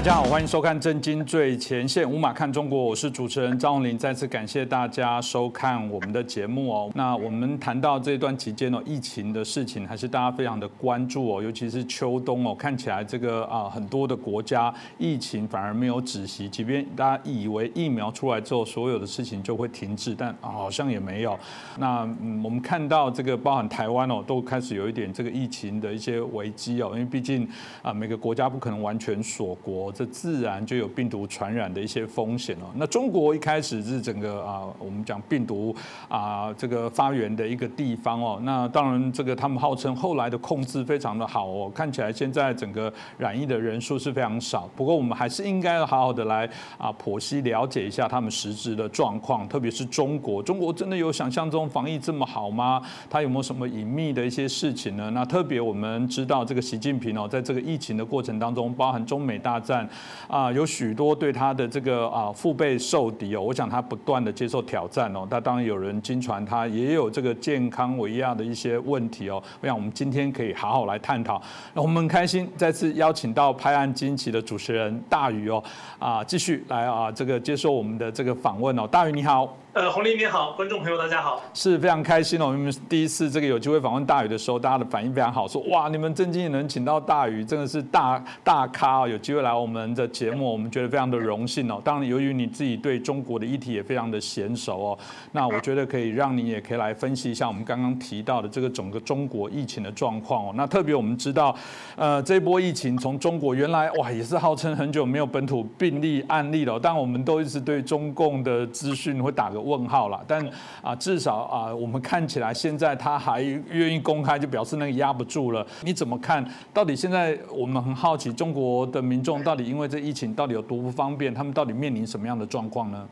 大家好，欢迎收看《震惊最前线》，无马看中国，我是主持人张宏林。再次感谢大家收看我们的节目哦。那我们谈到这段期间哦，疫情的事情，还是大家非常的关注哦，尤其是秋冬哦，看起来这个啊，很多的国家疫情反而没有止息，即便大家以为疫苗出来之后，所有的事情就会停滞，但好像也没有。那嗯，我们看到这个，包含台湾哦，都开始有一点这个疫情的一些危机哦，因为毕竟啊，每个国家不可能完全锁国。这自然就有病毒传染的一些风险哦。那中国一开始是整个啊，我们讲病毒啊这个发源的一个地方哦。那当然，这个他们号称后来的控制非常的好哦。看起来现在整个染疫的人数是非常少。不过我们还是应该好好的来啊剖析了解一下他们实质的状况，特别是中国。中国真的有想象中防疫这么好吗？他有没有什么隐秘的一些事情呢？那特别我们知道这个习近平哦，在这个疫情的过程当中，包含中美大战。啊，有许多对他的这个啊腹背受敌哦，我想他不断的接受挑战哦。那当然有人经传他也有这个健康维亚的一些问题哦。我想我们今天可以好好来探讨。那我们很开心再次邀请到拍案惊奇的主持人大宇哦，啊继续来啊这个接受我们的这个访问哦。大宇你好。呃，洪林你好，观众朋友大家好，是非常开心哦。我们第一次这个有机会访问大宇的时候，大家的反应非常好，说哇，你们真经也能请到大宇，真的是大大咖哦，有机会来我们的节目，我们觉得非常的荣幸哦。当然，由于你自己对中国的议题也非常的娴熟哦，那我觉得可以让你也可以来分析一下我们刚刚提到的这个整个中国疫情的状况哦。那特别我们知道，呃，这波疫情从中国原来哇也是号称很久没有本土病例案例了，但我们都一直对中共的资讯会打个。问号了，但啊，至少啊，我们看起来现在他还愿意公开，就表示那个压不住了。你怎么看？到底现在我们很好奇，中国的民众到底因为这疫情到底有多不方便？他们到底面临什么样的状况呢？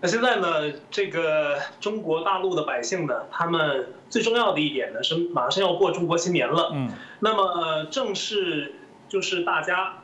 那现在呢，这个中国大陆的百姓呢，他们最重要的一点呢是马上要过中国新年了。嗯，那么正是就是大家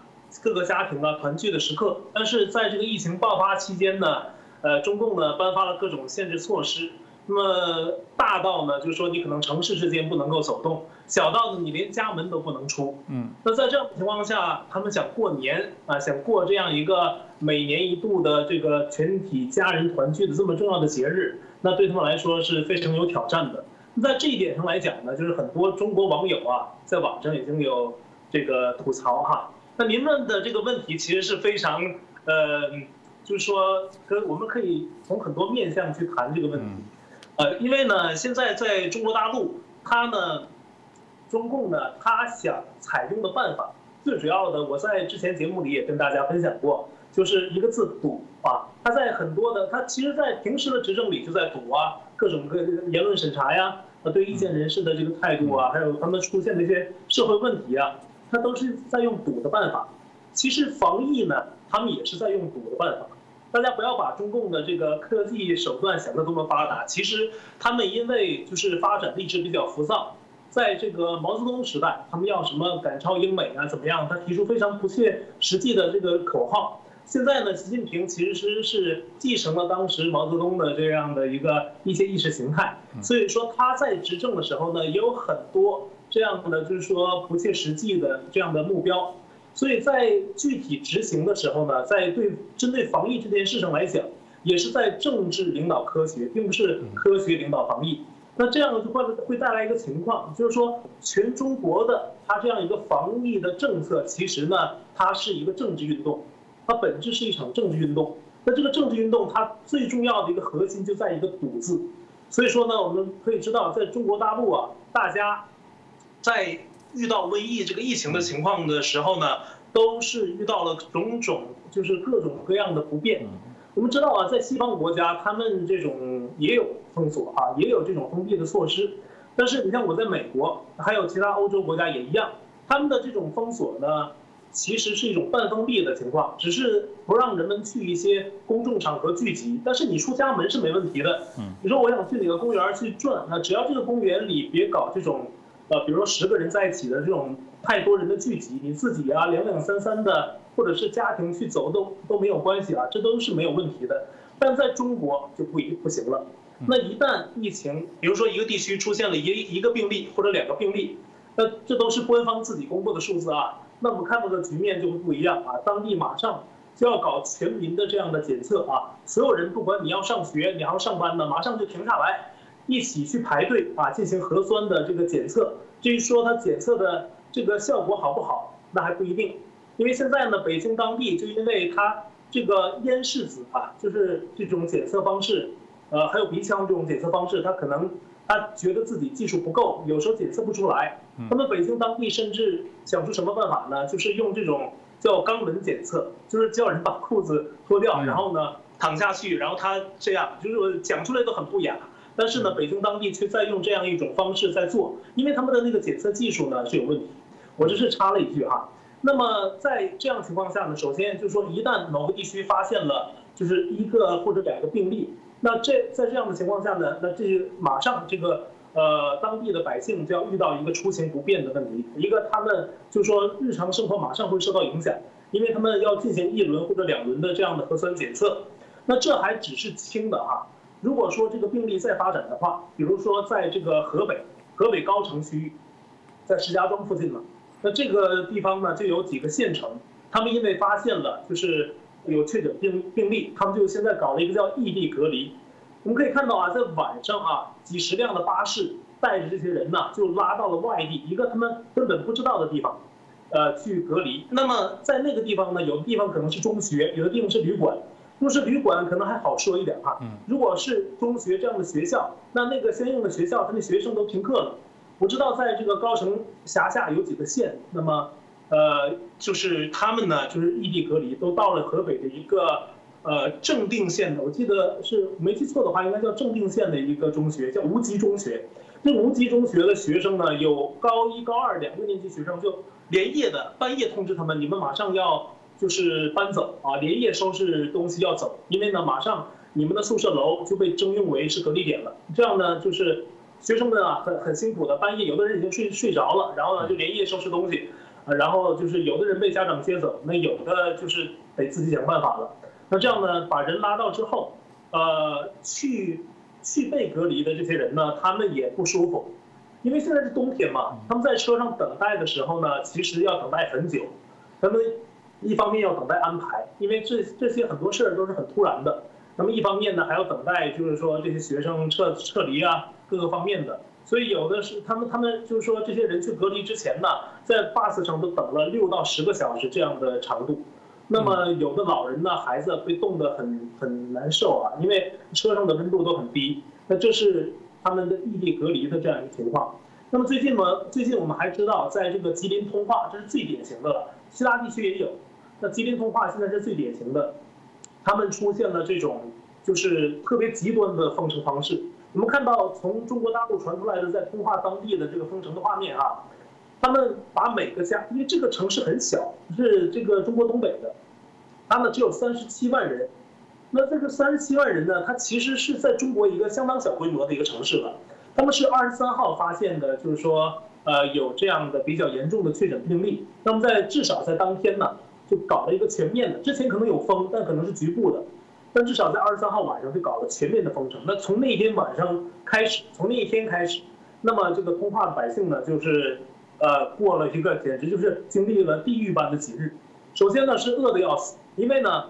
各个家庭啊团聚的时刻。但是在这个疫情爆发期间呢？呃，中共呢颁发了各种限制措施，那么大到呢，就是说你可能城市之间不能够走动，小到呢你连家门都不能出。嗯，那在这样的情况下，他们想过年啊，想过这样一个每年一度的这个全体家人团聚的这么重要的节日，那对他们来说是非常有挑战的。那在这一点上来讲呢，就是很多中国网友啊，在网上已经有这个吐槽哈。那您问的这个问题其实是非常呃。就是说，可我们可以从很多面向去谈这个问题，呃，因为呢，现在在中国大陆，它呢，中共呢，它想采用的办法，最主要的，我在之前节目里也跟大家分享过，就是一个字赌啊。他在很多的，他其实，在平时的执政里就在赌啊，各种各言论审查呀，呃，对意见人士的这个态度啊，还有他们出现的一些社会问题啊，他都是在用赌的办法。其实防疫呢，他们也是在用赌的办法。大家不要把中共的这个科技手段想得多么发达，其实他们因为就是发展历史比较浮躁，在这个毛泽东时代，他们要什么赶超英美啊，怎么样？他提出非常不切实际的这个口号。现在呢，习近平其实是继承了当时毛泽东的这样的一个一些意识形态，所以说他在执政的时候呢，也有很多这样的就是说不切实际的这样的目标。所以在具体执行的时候呢，在对针对防疫这件事上来讲，也是在政治领导科学，并不是科学领导防疫。那这样的话会带来一个情况，就是说全中国的它这样一个防疫的政策，其实呢，它是一个政治运动，它本质是一场政治运动。那这个政治运动，它最重要的一个核心就在一个“赌”字。所以说呢，我们可以知道，在中国大陆啊，大家在。遇到瘟疫这个疫情的情况的时候呢，都是遇到了种种就是各种各样的不便。我们知道啊，在西方国家，他们这种也有封锁啊，也有这种封闭的措施。但是你像我在美国，还有其他欧洲国家也一样，他们的这种封锁呢，其实是一种半封闭的情况，只是不让人们去一些公众场合聚集。但是你出家门是没问题的。你说我想去哪个公园去转，那只要这个公园里别搞这种。呃，比如说十个人在一起的这种太多人的聚集，你自己啊两两三三的，或者是家庭去走都都没有关系啊，这都是没有问题的。但在中国就不一不行了。那一旦疫情，比如说一个地区出现了一一个病例或者两个病例，那这都是官方自己公布的数字啊。那我们看到的局面就会不一样啊，当地马上就要搞全民的这样的检测啊，所有人不管你要上学，你要上班的，马上就停下来，一起去排队啊，进行核酸的这个检测。至于说它检测的这个效果好不好，那还不一定，因为现在呢，北京当地就因为它这个咽拭子啊，就是这种检测方式，呃，还有鼻腔这种检测方式，它可能。他觉得自己技术不够，有时候检测不出来。那么北京当地甚至想出什么办法呢？就是用这种叫肛门检测，就是叫人把裤子脱掉，然后呢躺下去，然后他这样，就是讲出来都很不雅。但是呢，北京当地却在用这样一种方式在做，因为他们的那个检测技术呢是有问题。我这是插了一句哈。那么在这样情况下呢，首先就是说，一旦某个地区发现了就是一个或者两个病例。那这在这样的情况下呢，那这马上这个呃当地的百姓就要遇到一个出行不便的问题，一个他们就说日常生活马上会受到影响，因为他们要进行一轮或者两轮的这样的核酸检测，那这还只是轻的哈。如果说这个病例再发展的话，比如说在这个河北河北高城区域，在石家庄附近嘛，那这个地方呢就有几个县城，他们因为发现了就是。有确诊病病例，他们就现在搞了一个叫异地隔离。我们可以看到啊，在晚上啊，几十辆的巴士带着这些人呢，就拉到了外地一个他们根本不知道的地方，呃，去隔离。那么在那个地方呢，有的地方可能是中学，有的地方是旅馆。如果是旅馆，可能还好说一点哈。如果是中学这样的学校，那那个相应的学校，他的学生都停课了。我知道在这个高城辖下有几个县，那么。呃，就是他们呢，就是异地隔离，都到了河北的一个呃正定县的，我记得是没记错的话，应该叫正定县的一个中学，叫无极中学。这无极中学的学生呢，有高一、高二两个年级学生，就连夜的半夜通知他们，你们马上要就是搬走啊，连夜收拾东西要走，因为呢，马上你们的宿舍楼就被征用为是隔离点了。这样呢，就是学生们啊，很很辛苦的，半夜有的人已经睡睡着了，然后呢，就连夜收拾东西。啊，然后就是有的人被家长接走，那有的就是得自己想办法了。那这样呢，把人拉到之后，呃，去去被隔离的这些人呢，他们也不舒服，因为现在是冬天嘛，他们在车上等待的时候呢，其实要等待很久。他们一方面要等待安排，因为这这些很多事儿都是很突然的。那么一方面呢，还要等待，就是说这些学生撤撤离啊，各个方面的。所以有的是他们，他们就是说这些人去隔离之前呢，在 bus 上都等了六到十个小时这样的长度。那么有的老人呢，孩子被冻得很很难受啊，因为车上的温度都很低。那这是他们的异地隔离的这样一个情况。那么最近呢，最近我们还知道，在这个吉林通化，这是最典型的了，其他地区也有。那吉林通化现在是最典型的，他们出现了这种就是特别极端的封城方式。我们看到从中国大陆传出来的在通化当地的这个封城的画面啊，他们把每个家，因为这个城市很小，是这个中国东北的，他呢只有三十七万人，那这个三十七万人呢，它其实是在中国一个相当小规模的一个城市了。他们是二十三号发现的，就是说呃有这样的比较严重的确诊病例，那么在至少在当天呢，就搞了一个全面的，之前可能有封，但可能是局部的。但至少在二十三号晚上就搞了全面的封城。那从那一天晚上开始，从那一天开始，那么这个通化的百姓呢，就是呃过了一个简直就是经历了地狱般的几日。首先呢是饿得要死，因为呢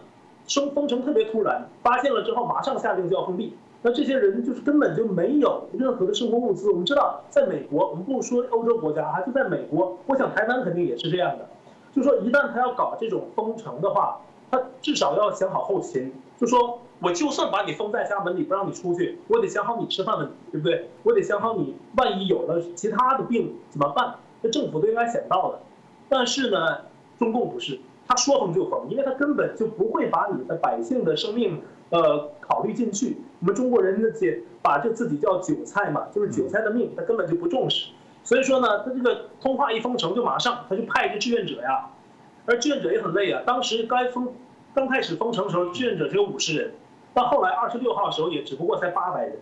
封封城特别突然，发现了之后马上下令就要封闭。那这些人就是根本就没有任何的生活物资。我们知道，在美国，我们不说欧洲国家啊，就在美国，我想台湾肯定也是这样的。就说一旦他要搞这种封城的话，他至少要想好后勤。就说，我就算把你封在家门里不让你出去，我得想好你吃饭问题，对不对？我得想好你万一有了其他的病怎么办？这政府都应该想到的。但是呢，中共不是，他说封就封，因为他根本就不会把你的百姓的生命呃考虑进去。我们中国人那些把这自己叫韭菜嘛，就是韭菜的命，他根本就不重视。所以说呢，他这个通话一封城，就马上他就派一个志愿者呀，而志愿者也很累啊。当时该封。刚开始封城的时候，志愿者只有五十人，到后来二十六号的时候也只不过才八百人，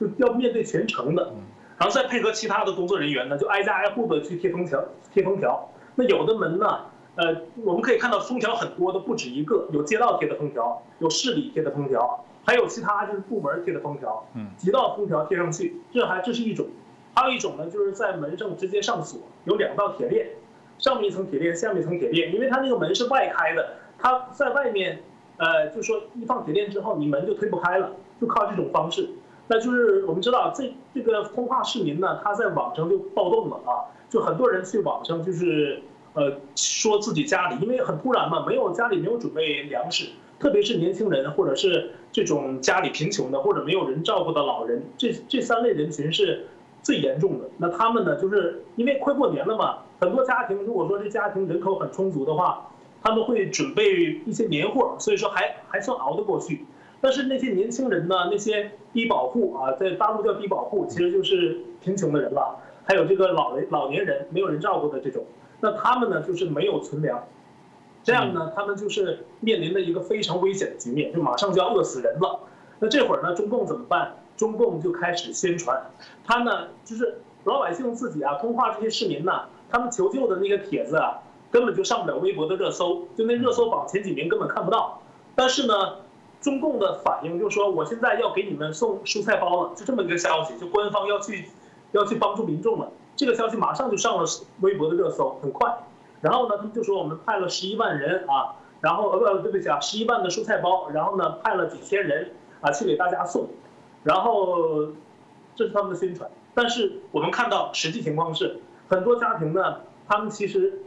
就要面对全城的，然后再配合其他的工作人员呢，就挨家挨户的去贴封条、贴封条。那有的门呢，呃，我们可以看到封条很多的，不止一个，有街道贴的封条，有市里贴的封条，还有其他就是部门贴的封条，几道封条贴上去，这还这是一种，还有一种呢，就是在门上直接上锁，有两道铁链。上面一层铁链，下面一层铁链，因为它那个门是外开的，它在外面，呃，就说一放铁链之后，你门就推不开了，就靠这种方式。那就是我们知道这这个通化市民呢，他在网上就暴动了啊，就很多人去网上就是呃说自己家里因为很突然嘛，没有家里没有准备粮食，特别是年轻人或者是这种家里贫穷的或者没有人照顾的老人，这这三类人群是最严重的。那他们呢，就是因为快过年了嘛，很多家庭如果说这家庭人口很充足的话，他们会准备一些年货，所以说还还算熬得过去。但是那些年轻人呢？那些低保户啊，在大陆叫低保户，其实就是贫穷的人了。还有这个老人、老年人没有人照顾的这种，那他们呢就是没有存粮，这样呢他们就是面临的一个非常危险的局面，就马上就要饿死人了。那这会儿呢，中共怎么办？中共就开始宣传，他呢就是老百姓自己啊，通话这些市民呢，他们求救的那个帖子啊，根本就上不了微博的热搜，就那热搜榜前几名根本看不到。但是呢。中共的反应就是说，我现在要给你们送蔬菜包了，就这么一个消息，就官方要去，要去帮助民众了。这个消息马上就上了微博的热搜，很快。然后呢，他们就说我们派了十一万人啊，然后呃不对不起啊，十一万的蔬菜包，然后呢派了几千人啊去给大家送，然后这是他们的宣传。但是我们看到实际情况是，很多家庭呢，他们其实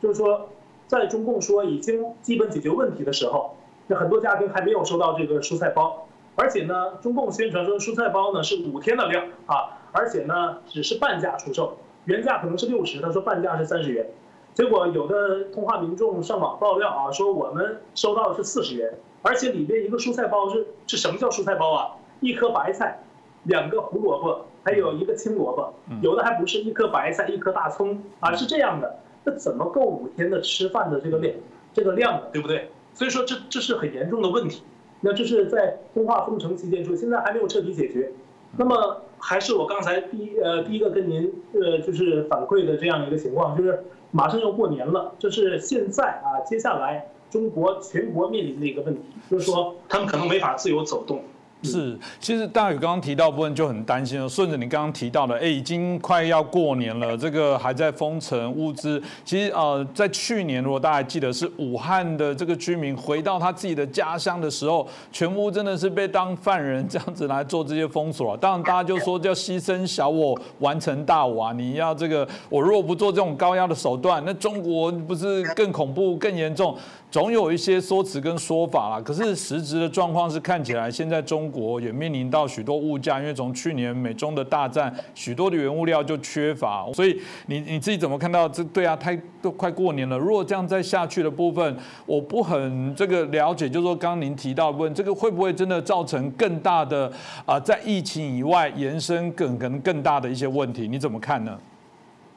就是说，在中共说已经基本解决问题的时候。那很多家庭还没有收到这个蔬菜包，而且呢，中共宣传说蔬菜包呢是五天的量啊，而且呢只是半价出售，原价可能是六十，他说半价是三十元，结果有的通话民众上网爆料啊，说我们收到的是四十元，而且里边一个蔬菜包是是什么叫蔬菜包啊？一颗白菜，两个胡萝卜，还有一个青萝卜，有的还不是一颗白菜，一颗大葱啊，是这样的，那怎么够五天的吃饭的这个量，这个量呢，对不对？所以说这这是很严重的问题，那这是在通化封城期间说，现在还没有彻底解决。那么还是我刚才第一呃第一个跟您呃就是反馈的这样一个情况，就是马上要过年了，这是现在啊接下来中国全国面临的一个问题，就是说他们可能没法自由走动。是，其实大宇刚刚提到部分就很担心了。顺着你刚刚提到的，哎，已经快要过年了，这个还在封城物资。其实呃，在去年，如果大家记得，是武汉的这个居民回到他自己的家乡的时候，全屋真的是被当犯人这样子来做这些封锁。当然，大家就说叫牺牲小我完成大我啊！你要这个，我如果不做这种高压的手段，那中国不是更恐怖、更严重？总有一些说辞跟说法啦。可是实质的状况是，看起来现在中国也面临到许多物价，因为从去年美中的大战，许多的原物料就缺乏，所以你你自己怎么看到这？对啊，太都快过年了，如果这样再下去的部分，我不很这个了解，就是说刚刚您提到部分，这个会不会真的造成更大的啊，在疫情以外延伸更可能更大的一些问题？你怎么看呢？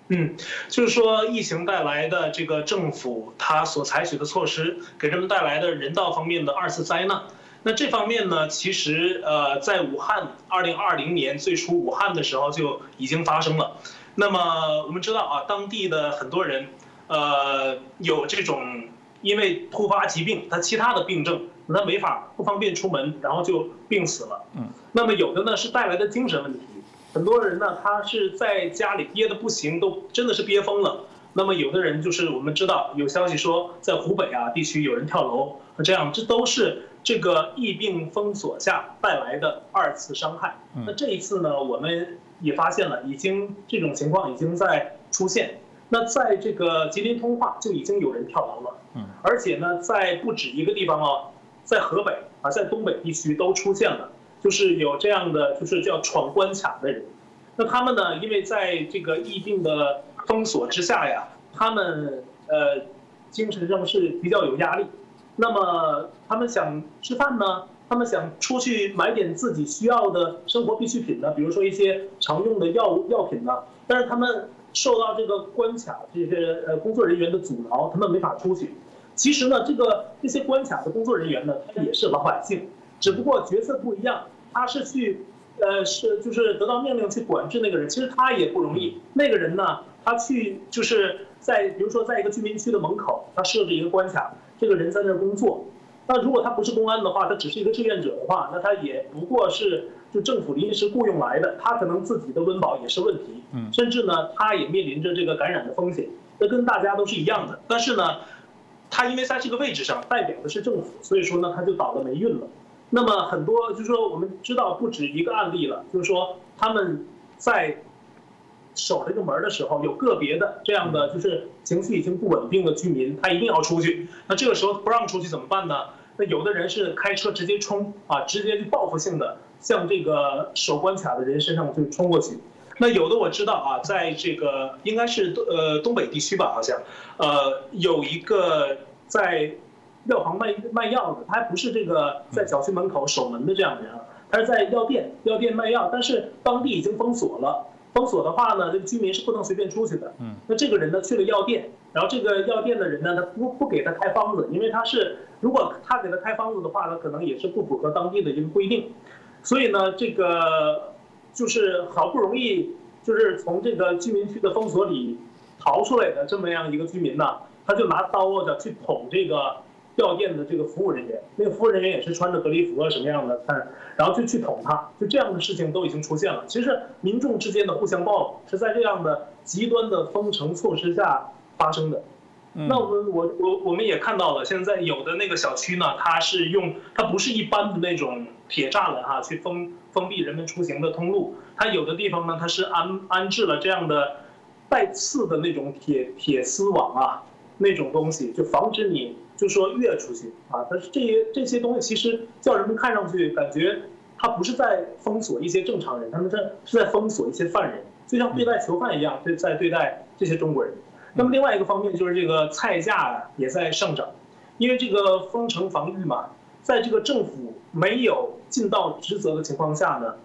嗯，就是说疫情带来的这个政府他所采取的措施，给人们带来的人道方面的二次灾难。那这方面呢，其实呃，在武汉二零二零年最初武汉的时候就已经发生了。那么我们知道啊，当地的很多人，呃，有这种因为突发疾病，他其他的病症，他没法不方便出门，然后就病死了。嗯，那么有的呢是带来的精神问题。很多人呢，他是在家里憋得不行，都真的是憋疯了。那么有的人就是我们知道有消息说，在湖北啊地区有人跳楼，这样这都是这个疫病封锁下带来的二次伤害。那这一次呢，我们也发现了，已经这种情况已经在出现。那在这个吉林通化就已经有人跳楼了，嗯，而且呢，在不止一个地方哦，在河北啊，在东北地区都出现了。就是有这样的，就是叫闯关卡的人，那他们呢，因为在这个疫病的封锁之下呀，他们呃精神上是比较有压力。那么他们想吃饭呢，他们想出去买点自己需要的生活必需品呢，比如说一些常用的药物药品呢，但是他们受到这个关卡这些呃工作人员的阻挠，他们没法出去。其实呢，这个这些关卡的工作人员呢，他也是老百姓，只不过角色不一样。他是去，呃，是就是得到命令去管制那个人，其实他也不容易。那个人呢，他去就是在比如说在一个居民区的门口，他设置一个关卡，这个人在那儿工作。那如果他不是公安的话，他只是一个志愿者的话，那他也不过是就政府临时雇佣来的，他可能自己的温饱也是问题。嗯，甚至呢，他也面临着这个感染的风险。那跟大家都是一样的。但是呢，他因为在这个位置上代表的是政府，所以说呢，他就倒了霉运了。那么很多就是说，我们知道不止一个案例了，就是说他们在守这个门的时候，有个别的这样的就是情绪已经不稳定的居民，他一定要出去。那这个时候不让出去怎么办呢？那有的人是开车直接冲啊，直接就报复性的向这个守关卡的人身上就冲过去。那有的我知道啊，在这个应该是东呃东北地区吧，好像，呃有一个在药房卖卖药的，他还不是这个在小区门口守门的这样的人啊，他是在药店药店卖药，但是当地已经封锁了，封锁的话呢，这个居民是不能随便出去的。嗯。那这个人呢去了药店，然后这个药店的人呢，他不不给他开方子，因为他是如果他给他开方子的话呢，可能也是不符合当地的一个规定，所以呢这个。就是好不容易，就是从这个居民区的封锁里逃出来的这么样一个居民呢，他就拿刀子去捅这个药店的这个服务人员，那个服务人员也是穿着隔离服啊什么样的，看，然后就去捅他，就这样的事情都已经出现了。其实民众之间的互相报复是在这样的极端的封城措施下发生的。那我们我我我们也看到了，现在有的那个小区呢，它是用它不是一般的那种铁栅栏哈，去封封闭人们出行的通路，它有的地方呢，它是安安置了这样的带刺的那种铁铁丝网啊，那种东西就防止你就说越出去啊。但是这些这些东西其实叫人们看上去感觉它不是在封锁一些正常人，他们是是在封锁一些犯人，就像对待囚犯一样，对在对待这些中国人。那么另外一个方面就是这个菜价也在上涨，因为这个封城防御嘛，在这个政府没有尽到职责的情况下呢，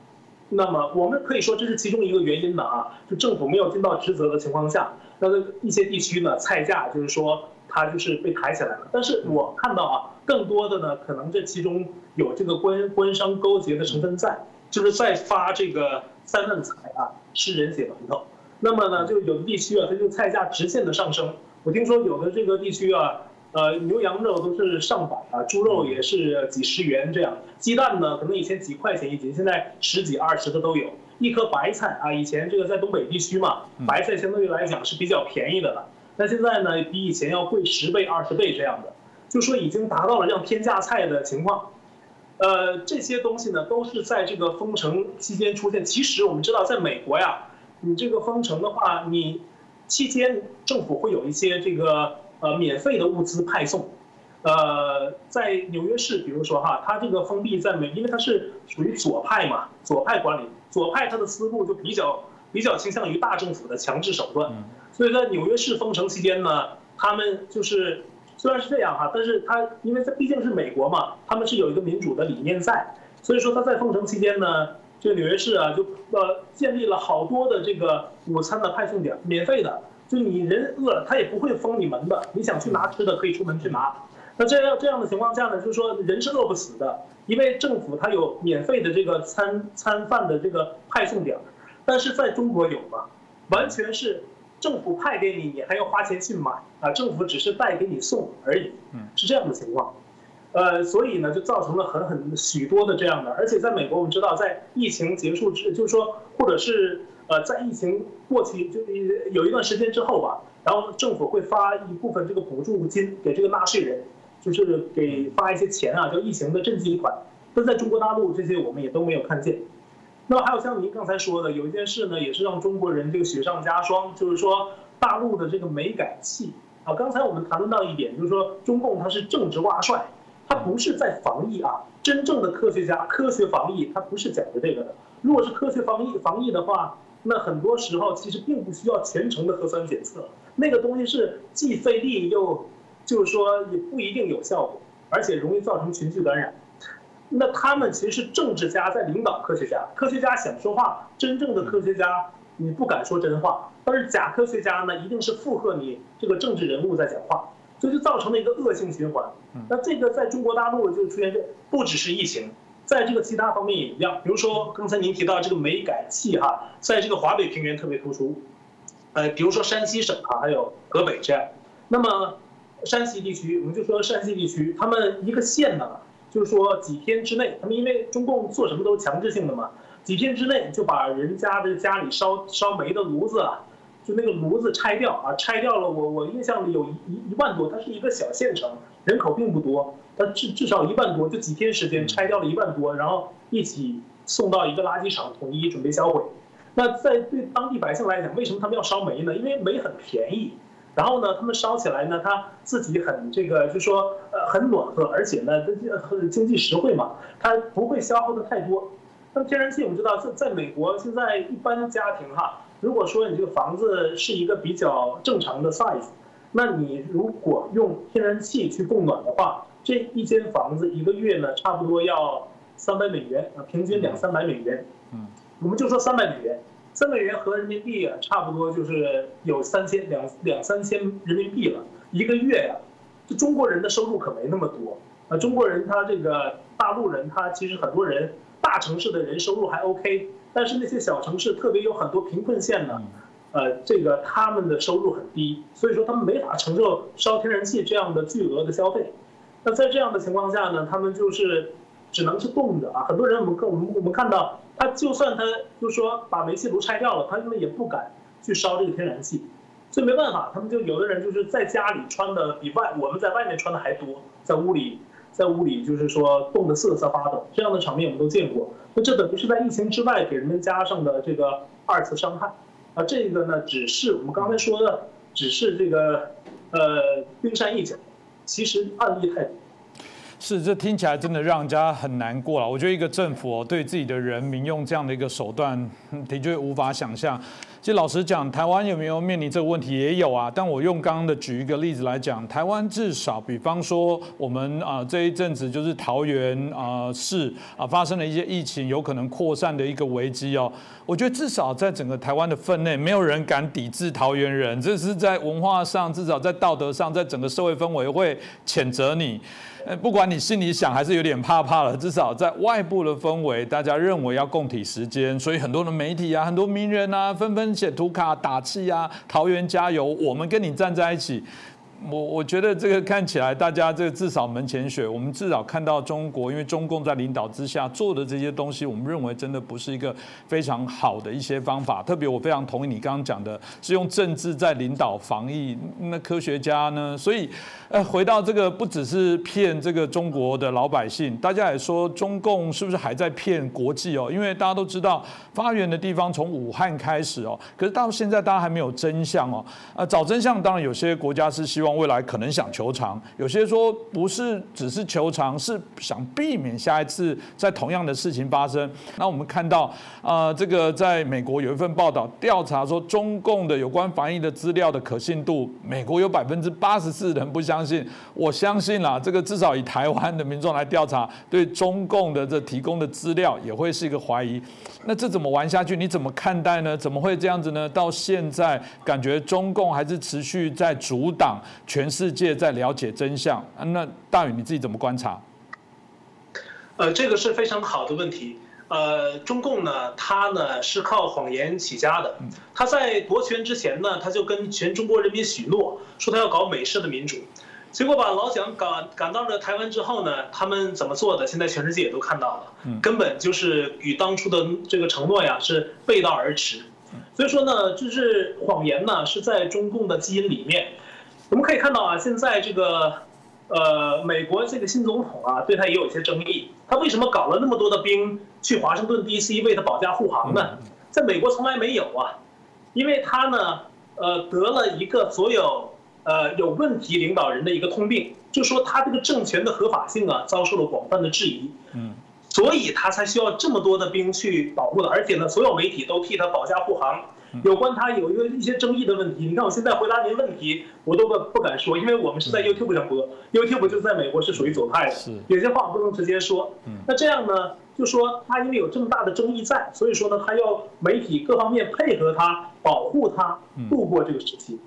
那么我们可以说这是其中一个原因的啊，就政府没有尽到职责的情况下，那一些地区呢菜价就是说它就是被抬起来了。但是我看到啊，更多的呢可能这其中有这个官官商勾结的成分在，就是在发这个三万财啊，吃人血馒头。那么呢，就有的地区啊，它就菜价直线的上升。我听说有的这个地区啊，呃，牛羊肉都是上百啊，猪肉也是几十元这样。鸡蛋呢，可能以前几块钱一斤，现在十几二十的都有。一颗白菜啊，以前这个在东北地区嘛，白菜相对于来讲是比较便宜的了。那现在呢，比以前要贵十倍二十倍这样的，就说已经达到了让天价菜的情况。呃，这些东西呢，都是在这个封城期间出现。其实我们知道，在美国呀。你这个封城的话，你期间政府会有一些这个呃免费的物资派送，呃，在纽约市，比如说哈，它这个封闭在美，因为它是属于左派嘛，左派管理，左派它的思路就比较比较倾向于大政府的强制手段，所以在纽约市封城期间呢，他们就是虽然是这样哈，但是他因为它毕竟是美国嘛，他们是有一个民主的理念在，所以说他在封城期间呢。这个纽约市啊，就呃建立了好多的这个午餐的派送点，免费的，就你人饿了，他也不会封你门的，你想去拿吃的可以出门去拿。那这样这样的情况下呢，就是说人是饿不死的，因为政府它有免费的这个餐餐饭的这个派送点，但是在中国有吗？完全是政府派给你，你还要花钱去买啊，政府只是带给你送而已，是这样的情况。呃，所以呢，就造成了很很许多的这样的，而且在美国，我们知道，在疫情结束之，就是说，或者是呃，在疫情过去就有一段时间之后吧，然后政府会发一部分这个补助金给这个纳税人，就是给发一些钱啊，叫疫情的赈济款。但在中国大陆，这些我们也都没有看见。那么还有像您刚才说的，有一件事呢，也是让中国人这个雪上加霜，就是说大陆的这个煤改气啊。刚才我们谈论到一点，就是说中共它是政治挂帅。它不是在防疫啊，真正的科学家科学防疫，它不是讲究这个的。如果是科学防疫防疫的话，那很多时候其实并不需要全程的核酸检测，那个东西是既费力又，就是说也不一定有效果，而且容易造成群聚感染。那他们其实是政治家在领导科学家，科学家想说话，真正的科学家你不敢说真话，但是假科学家呢，一定是附和你这个政治人物在讲话。所以就造成了一个恶性循环。那这个在中国大陆就出现这，不只是疫情，在这个其他方面也一样。比如说刚才您提到这个煤改气哈，在这个华北平原特别突出。呃，比如说山西省哈，还有河北这样。那么山西地区，我们就说山西地区，他们一个县呢，就是说几天之内，他们因为中共做什么都是强制性的嘛，几天之内就把人家的家里烧烧煤的炉子啊，就那个炉子拆掉啊，拆掉了，我我印象里有一一万多，它是一个小县城，人口并不多，它至至少一万多，就几天时间拆掉了一万多，然后一起送到一个垃圾场统一准备销毁。那在对当地百姓来讲，为什么他们要烧煤呢？因为煤很便宜，然后呢，他们烧起来呢，他自己很这个，就说呃很暖和，而且呢，很经济实惠嘛，它不会消耗的太多。那么天然气我们知道，在在美国现在一般家庭哈。如果说你这个房子是一个比较正常的 size，那你如果用天然气去供暖的话，这一间房子一个月呢，差不多要三百美元啊，平均两三百美元。嗯，我们就说三百美元，三美元合人民币啊，差不多就是有三千两两三千人民币了一个月呀。就中国人的收入可没那么多啊，中国人他这个大陆人他其实很多人大城市的人收入还 OK。但是那些小城市，特别有很多贫困县呢，呃，这个他们的收入很低，所以说他们没法承受烧天然气这样的巨额的消费。那在这样的情况下呢，他们就是只能是冻着啊。很多人我们看我们我们看到，他就算他就说把煤气炉拆掉了，他们也不敢去烧这个天然气，所以没办法，他们就有的人就是在家里穿的比外我们在外面穿的还多，在屋里。在屋里就是说冻得瑟瑟发抖，这样的场面我们都见过。那这等于是在疫情之外给人们加上的这个二次伤害。啊，这个呢只是我们刚才说的，只是这个呃冰山一角，其实案例太多。是，这听起来真的让人家很难过了。我觉得一个政府哦对自己的人民用这样的一个手段，的确无法想象。其实老实讲，台湾有没有面临这个问题也有啊。但我用刚刚的举一个例子来讲，台湾至少，比方说我们啊这一阵子就是桃园啊市啊发生了一些疫情，有可能扩散的一个危机哦。我觉得至少在整个台湾的分内，没有人敢抵制桃园人，这是在文化上，至少在道德上，在整个社会氛围会谴责你。呃，不管你心里想还是有点怕怕了，至少在外部的氛围，大家认为要共体时间，所以很多的媒体啊，很多名人啊，纷纷写图卡打气啊，桃园加油，我们跟你站在一起。我我觉得这个看起来，大家这个至少门前雪，我们至少看到中国，因为中共在领导之下做的这些东西，我们认为真的不是一个非常好的一些方法。特别我非常同意你刚刚讲的，是用政治在领导防疫。那科学家呢？所以，呃，回到这个，不只是骗这个中国的老百姓，大家也说中共是不是还在骗国际哦？因为大家都知道发源的地方从武汉开始哦，可是到现在大家还没有真相哦。呃，找真相，当然有些国家是希望。未来可能想求偿，有些说不是只是求偿，是想避免下一次在同样的事情发生。那我们看到，呃，这个在美国有一份报道调查说，中共的有关防疫的资料的可信度，美国有百分之八十四人不相信。我相信啦，这个至少以台湾的民众来调查，对中共的这提供的资料也会是一个怀疑。那这怎么玩下去？你怎么看待呢？怎么会这样子呢？到现在感觉中共还是持续在阻挡。全世界在了解真相，那大宇你自己怎么观察？呃，这个是非常好的问题。呃，中共呢，他呢是靠谎言起家的。他在夺权之前呢，他就跟全中国人民许诺，说他要搞美式的民主。结果把老蒋赶赶到了台湾之后呢，他们怎么做的？现在全世界也都看到了，根本就是与当初的这个承诺呀是背道而驰。所以说呢，就是谎言呢是在中共的基因里面。我们可以看到啊，现在这个，呃，美国这个新总统啊，对他也有一些争议。他为什么搞了那么多的兵去华盛顿 D.C. 为他保驾护航呢？在美国从来没有啊，因为他呢，呃，得了一个所有呃有问题领导人的一个通病，就说他这个政权的合法性啊遭受了广泛的质疑。嗯，所以他才需要这么多的兵去保护的，而且呢，所有媒体都替他保驾护航。有关他有一个一些争议的问题，你看我现在回答您问题，我都不不敢说，因为我们是在 YouTube 上播，YouTube 就在美国是属于左派的，有些话不能直接说。那这样呢，就说他因为有这么大的争议在，所以说呢，他要媒体各方面配合他，保护他度过这个时期。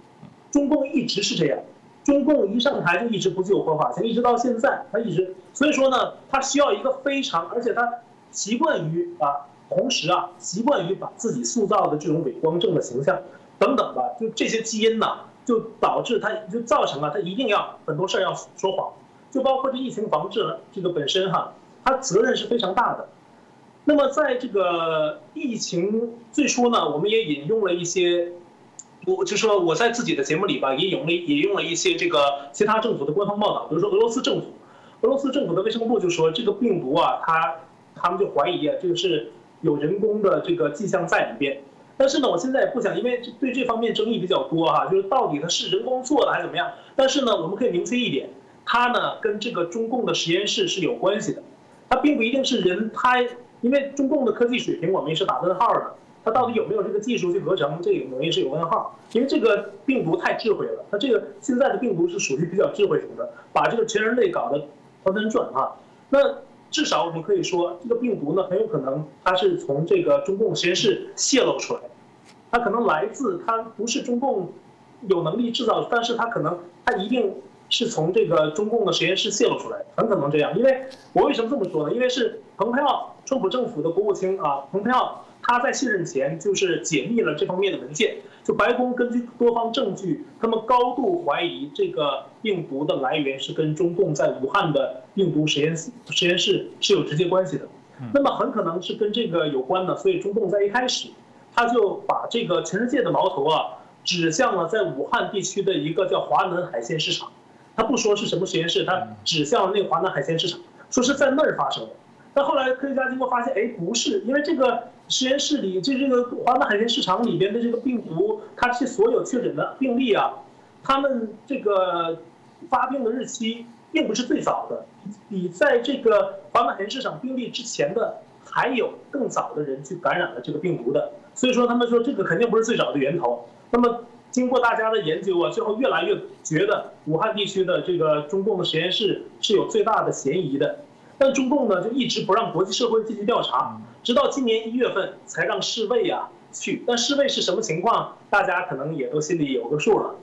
中共一直是这样，中共一上台就一直不具有合法性，一直到现在，他一直，所以说呢，他需要一个非常，而且他习惯于啊。同时啊，习惯于把自己塑造的这种伪光正的形象，等等吧，就这些基因呢，就导致他就造成了他一定要很多事儿要说谎，就包括这疫情防治这个本身哈，他责任是非常大的。那么在这个疫情最初呢，我们也引用了一些我就说我在自己的节目里吧，也用了也用了一些这个其他政府的官方报道，比如说俄罗斯政府，俄罗斯政府的卫生部就说这个病毒啊，他他们就怀疑啊，这个是有人工的这个迹象在里边。但是呢，我现在也不想，因为对这方面争议比较多哈，就是到底它是人工做的还是怎么样？但是呢，我们可以明确一点，它呢跟这个中共的实验室是有关系的，它并不一定是人，它因为中共的科技水平我们也是打问号的。它到底有没有这个技术去合成？这个东西是有问号，因为这个病毒太智慧了。它这个现在的病毒是属于比较智慧型的，把这个全人类搞得团团转啊。那至少我们可以说，这个病毒呢很有可能它是从这个中共实验室泄露出来，它可能来自它不是中共有能力制造，但是它可能它一定是从这个中共的实验室泄露出来，很可能这样。因为我为什么这么说呢？因为是蓬佩奥，川普政府的国务卿啊，蓬佩奥。他在卸任前就是解密了这方面的文件，就白宫根据多方证据，他们高度怀疑这个病毒的来源是跟中共在武汉的病毒实验室实验室是有直接关系的，那么很可能是跟这个有关的，所以中共在一开始他就把这个全世界的矛头啊指向了在武汉地区的一个叫华南海鲜市场，他不说是什么实验室，他指向了那个华南海鲜市场，说是在那儿发生的。但后来科学家经过发现，哎，不是，因为这个实验室里，这这个华南海鲜市场里边的这个病毒，它是所有确诊的病例啊，他们这个发病的日期并不是最早的，比在这个华南海鲜市场病例之前的还有更早的人去感染了这个病毒的，所以说他们说这个肯定不是最早的源头。那么经过大家的研究啊，最后越来越觉得武汉地区的这个中共的实验室是有最大的嫌疑的。但中共呢，就一直不让国际社会进行调查，直到今年一月份才让世卫啊去。但世卫是什么情况，大家可能也都心里有个数了。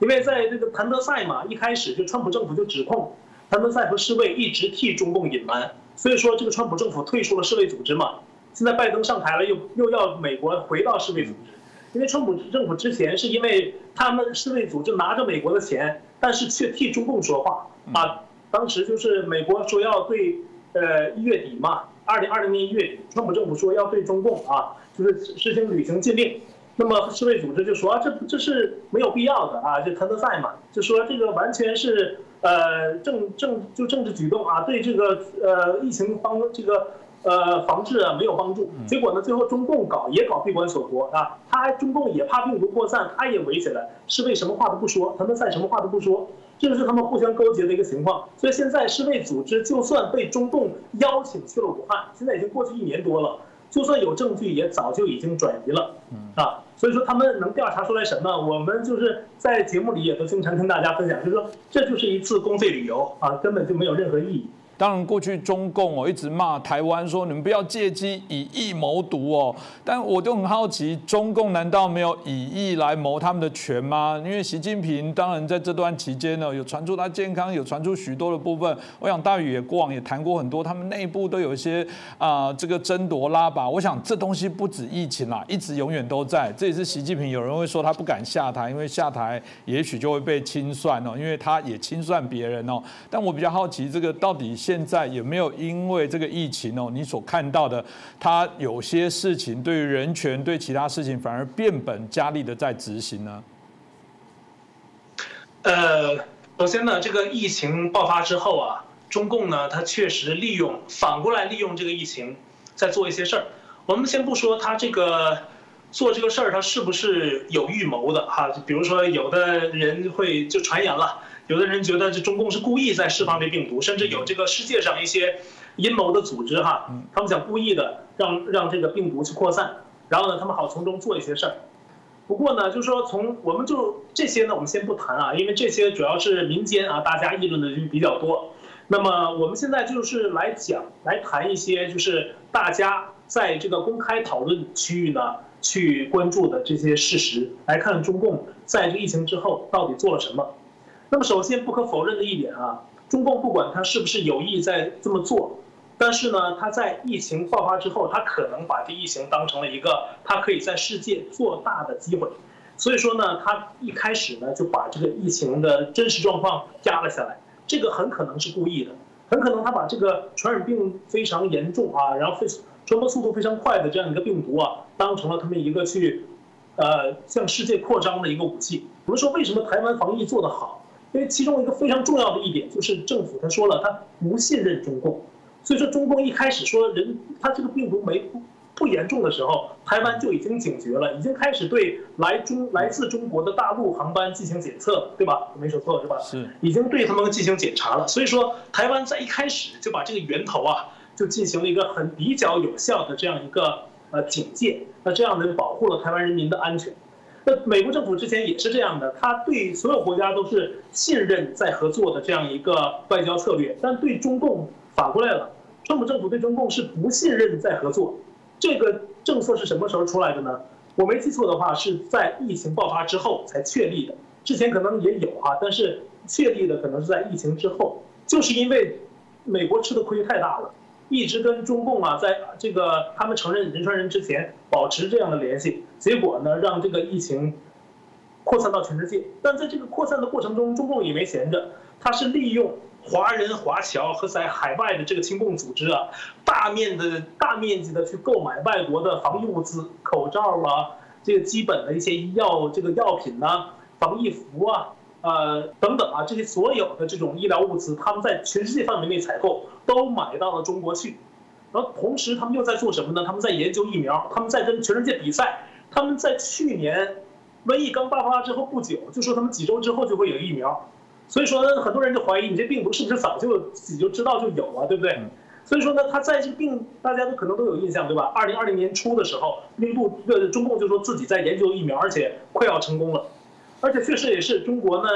因为在这个谭德赛嘛，一开始就川普政府就指控谭德赛和世卫一直替中共隐瞒，所以说这个川普政府退出了世卫组织嘛。现在拜登上台了，又又要美国回到世卫组织，因为川普政府之前是因为他们世卫组织拿着美国的钱，但是却替中共说话啊。当时就是美国说要对。呃，一月底嘛，二零二零年一月底，川普政府说要对中共啊，就是实行旅行禁令。那么世卫组织就说啊这这是没有必要的啊，就谭德赛嘛，就说这个完全是呃政政就政治举动啊，对这个呃疫情帮这个呃防治啊没有帮助。结果呢，最后中共搞也搞闭关锁国啊，他中共也怕病毒扩散，他也围起来，世卫什么话都不说，他们赛什么话都不说。这就是他们互相勾结的一个情况，所以现在世卫组织就算被中共邀请去了武汉，现在已经过去一年多了，就算有证据，也早就已经转移了，啊，所以说他们能调查出来什么？我们就是在节目里也都经常跟大家分享，就是说这就是一次公费旅游啊，根本就没有任何意义。当然，过去中共哦一直骂台湾说你们不要借机以疫谋独哦，但我就很好奇，中共难道没有以疫来谋他们的权吗？因为习近平当然在这段期间呢，有传出他健康，有传出许多的部分。我想大宇也过往也谈过很多，他们内部都有一些啊这个争夺拉拔。我想这东西不止疫情啦，一直永远都在。这也是习近平有人会说他不敢下台，因为下台也许就会被清算哦，因为他也清算别人哦。但我比较好奇，这个到底。现在有没有因为这个疫情哦，你所看到的，他有些事情对于人权、对其他事情反而变本加厉的在执行呢？呃，首先呢，这个疫情爆发之后啊，中共呢，他确实利用反过来利用这个疫情在做一些事儿。我们先不说他这个做这个事儿，他是不是有预谋的哈？比如说，有的人会就传言了。有的人觉得这中共是故意在释放这病毒，甚至有这个世界上一些阴谋的组织哈，他们想故意的让让这个病毒去扩散，然后呢，他们好从中做一些事儿。不过呢，就是说从我们就这些呢，我们先不谈啊，因为这些主要是民间啊，大家议论的就比较多。那么我们现在就是来讲来谈一些就是大家在这个公开讨论区域呢去关注的这些事实，来看中共在这个疫情之后到底做了什么。那么首先不可否认的一点啊，中共不管他是不是有意在这么做，但是呢，他在疫情爆发之后，他可能把这疫情当成了一个他可以在世界做大的机会，所以说呢，他一开始呢就把这个疫情的真实状况压了下来，这个很可能是故意的，很可能他把这个传染病非常严重啊，然后非传播速度非常快的这样一个病毒啊，当成了他们一个去。呃向世界扩张的一个武器。我们说为什么台湾防疫做得好？因为其中一个非常重要的一点就是政府他说了，他不信任中共，所以说中共一开始说人他这个病毒没不严重的时候，台湾就已经警觉了，已经开始对来中来自中国的大陆航班进行检测，对吧？没说错是吧？是，已经对他们进行检查了。所以说台湾在一开始就把这个源头啊，就进行了一个很比较有效的这样一个呃警戒，那这样呢保护了台湾人民的安全。那美国政府之前也是这样的，他对所有国家都是信任在合作的这样一个外交策略，但对中共反过来了，川普政府对中共是不信任在合作。这个政策是什么时候出来的呢？我没记错的话，是在疫情爆发之后才确立的，之前可能也有哈，但是确立的可能是在疫情之后，就是因为美国吃的亏太大了。一直跟中共啊，在这个他们承认人传人之前保持这样的联系，结果呢，让这个疫情扩散到全世界。但在这个扩散的过程中，中共也没闲着，他是利用华人华侨和在海外的这个亲共组织啊，大面的大面积的去购买外国的防疫物资、口罩啊，这个基本的一些医药这个药品呐、防疫服啊。呃，等等啊，这些所有的这种医疗物资，他们在全世界范围内采购，都买到了中国去。然后同时，他们又在做什么呢？他们在研究疫苗，他们在跟全世界比赛。他们在去年瘟疫刚爆发之后不久，就说他们几周之后就会有疫苗。所以说，很多人就怀疑你这病毒是不是早就自己就知道就有啊，对不对？所以说呢，他在这病，大家都可能都有印象，对吧？二零二零年初的时候，印度呃中共就说自己在研究疫苗，而且快要成功了。而且确实也是，中国呢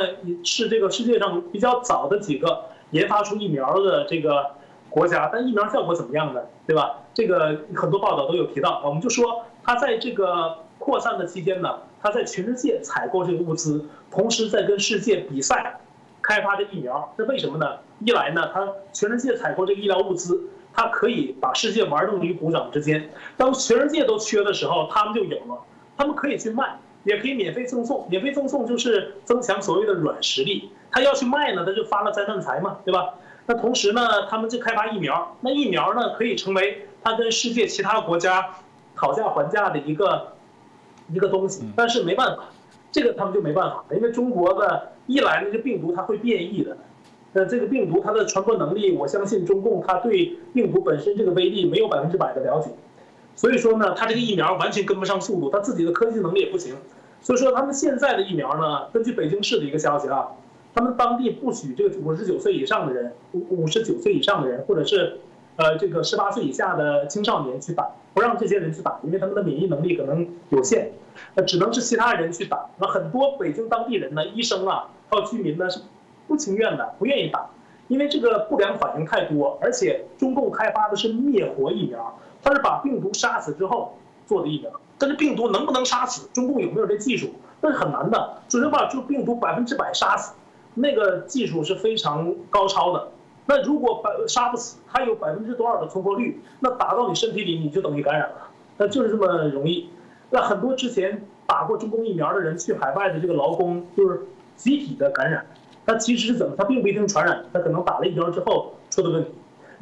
是这个世界上比较早的几个研发出疫苗的这个国家，但疫苗效果怎么样呢？对吧？这个很多报道都有提到。我们就说，它在这个扩散的期间呢，它在全世界采购这个物资，同时在跟世界比赛开发这疫苗。这为什么呢？一来呢，它全世界采购这个医疗物资，它可以把世界玩弄于股掌之间。当全世界都缺的时候，他们就有了，他们可以去卖。也可以免费赠送，免费赠送就是增强所谓的软实力。他要去卖呢，他就发了灾难财嘛，对吧？那同时呢，他们就开发疫苗，那疫苗呢可以成为他跟世界其他国家讨价还价的一个一个东西。但是没办法，这个他们就没办法，因为中国的一来那个病毒它会变异的，那这个病毒它的传播能力，我相信中共它对病毒本身这个威力没有百分之百的了解。所以说呢，他这个疫苗完全跟不上速度，他自己的科技能力也不行。所以说，他们现在的疫苗呢，根据北京市的一个消息啊，他们当地不许这个五十九岁以上的人，五五十九岁以上的人，或者是，呃，这个十八岁以下的青少年去打，不让这些人去打，因为他们的免疫能力可能有限，那，只能是其他人去打。那很多北京当地人呢，医生啊，还有居民呢，是不情愿的，不愿意打，因为这个不良反应太多，而且中共开发的是灭活疫苗。它是把病毒杀死之后做的疫苗，但是病毒能不能杀死？中共有没有这技术？那是很难的。只能把就病毒百分之百杀死，那个技术是非常高超的。那如果百杀不死，它有百分之多少的存活率？那打到你身体里，你就等于感染了。那就是这么容易。那很多之前打过中共疫苗的人去海外的这个劳工，就是集体的感染。他其实是怎么？他并不一定传染，他可能打了疫苗之后出的问题。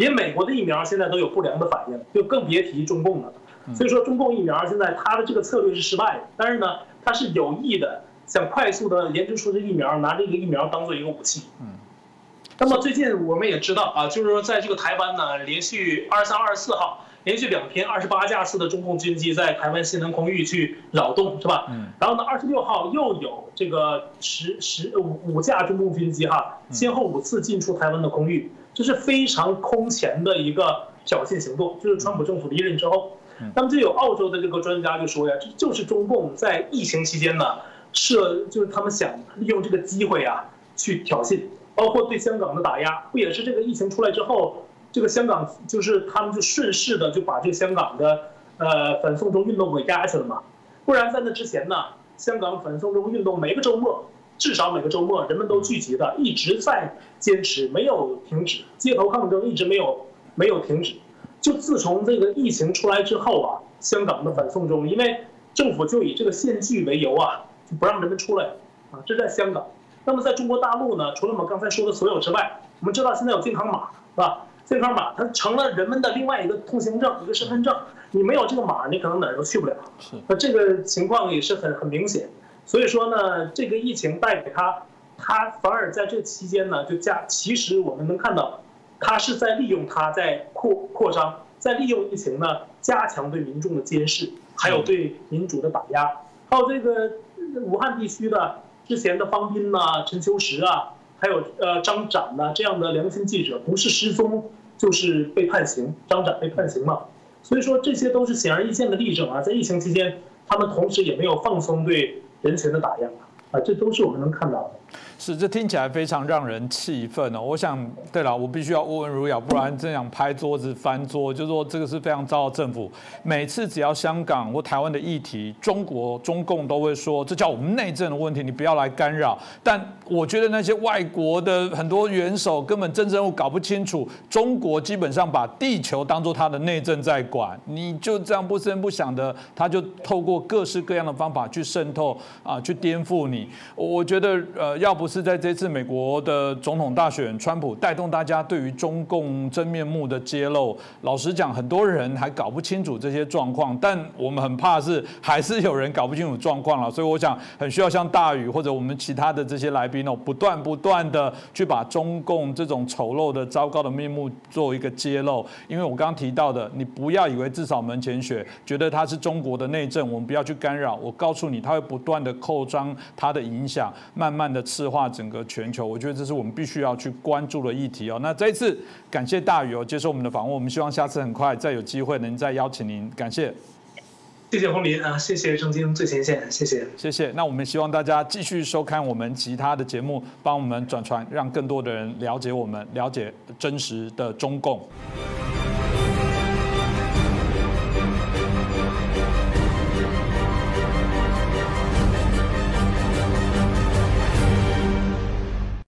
连美国的疫苗现在都有不良的反应，就更别提中共了。所以说，中共疫苗现在它的这个策略是失败的。但是呢，它是有意的，想快速的研究出这疫苗，拿这个疫苗当做一个武器。嗯。那么最近我们也知道啊，就是说在这个台湾呢，连续二十三、二十四号连续两天二十八架次的中共军机在台湾西南空域去扰动，是吧？嗯。然后呢，二十六号又有这个十十五五架中共军机哈，先后五次进出台湾的空域。这是非常空前的一个挑衅行动，就是川普政府离任之后，那么就有澳洲的这个专家就说呀，这就是中共在疫情期间呢，设就是他们想利用这个机会啊去挑衅，包括对香港的打压，不也是这个疫情出来之后，这个香港就是他们就顺势的就把这个香港的呃反送中运动给压下去了嘛，不然在那之前呢，香港反送中运动每个周末。至少每个周末，人们都聚集的，一直在坚持，没有停止，街头抗争一直没有没有停止。就自从这个疫情出来之后啊，香港的反送中，因为政府就以这个限聚为由啊，就不让人们出来啊。这在香港。那么在中国大陆呢，除了我们刚才说的所有之外，我们知道现在有健康码，是吧？健康码它成了人们的另外一个通行证，一个身份证。你没有这个码，你可能哪儿都去不了。是，那这个情况也是很很明显。所以说呢，这个疫情带给他，他反而在这期间呢，就加，其实我们能看到，他是在利用他在扩扩张，在利用疫情呢，加强对民众的监视，还有对民主的打压。还有这个武汉地区的之前的方斌呐、陈秋实啊，还有呃张展呐这样的良心记者，不是失踪就是被判刑。张展被判刑嘛，所以说这些都是显而易见的例证啊。在疫情期间，他们同时也没有放松对人权的打压啊，这都是我们能看到的。是，这听起来非常让人气愤哦。我想，对了，我必须要温文儒雅，不然这样拍桌子翻桌，就说这个是非常糟的政府。每次只要香港或台湾的议题，中国中共都会说这叫我们内政的问题，你不要来干扰。但我觉得那些外国的很多元首根本政治任务搞不清楚，中国基本上把地球当做他的内政在管，你就这样不声不响的，他就透过各式各样的方法去渗透啊，去颠覆你。我觉得呃，要不。是在这次美国的总统大选，川普带动大家对于中共真面目的揭露。老实讲，很多人还搞不清楚这些状况，但我们很怕是还是有人搞不清楚状况了。所以我想，很需要像大宇或者我们其他的这些来宾哦，不断不断的去把中共这种丑陋的、糟糕的面目做一个揭露。因为我刚刚提到的，你不要以为至少门前雪，觉得它是中国的内政，我们不要去干扰。我告诉你，它会不断的扩张它的影响，慢慢的赤化。整个全球，我觉得这是我们必须要去关注的议题哦。那这一次感谢大宇哦接受我们的访问，我们希望下次很快再有机会能再邀请您。感谢，谢谢洪林啊，谢谢正经最前线，谢谢，谢谢。那我们希望大家继续收看我们其他的节目，帮我们转传，让更多的人了解我们，了解真实的中共。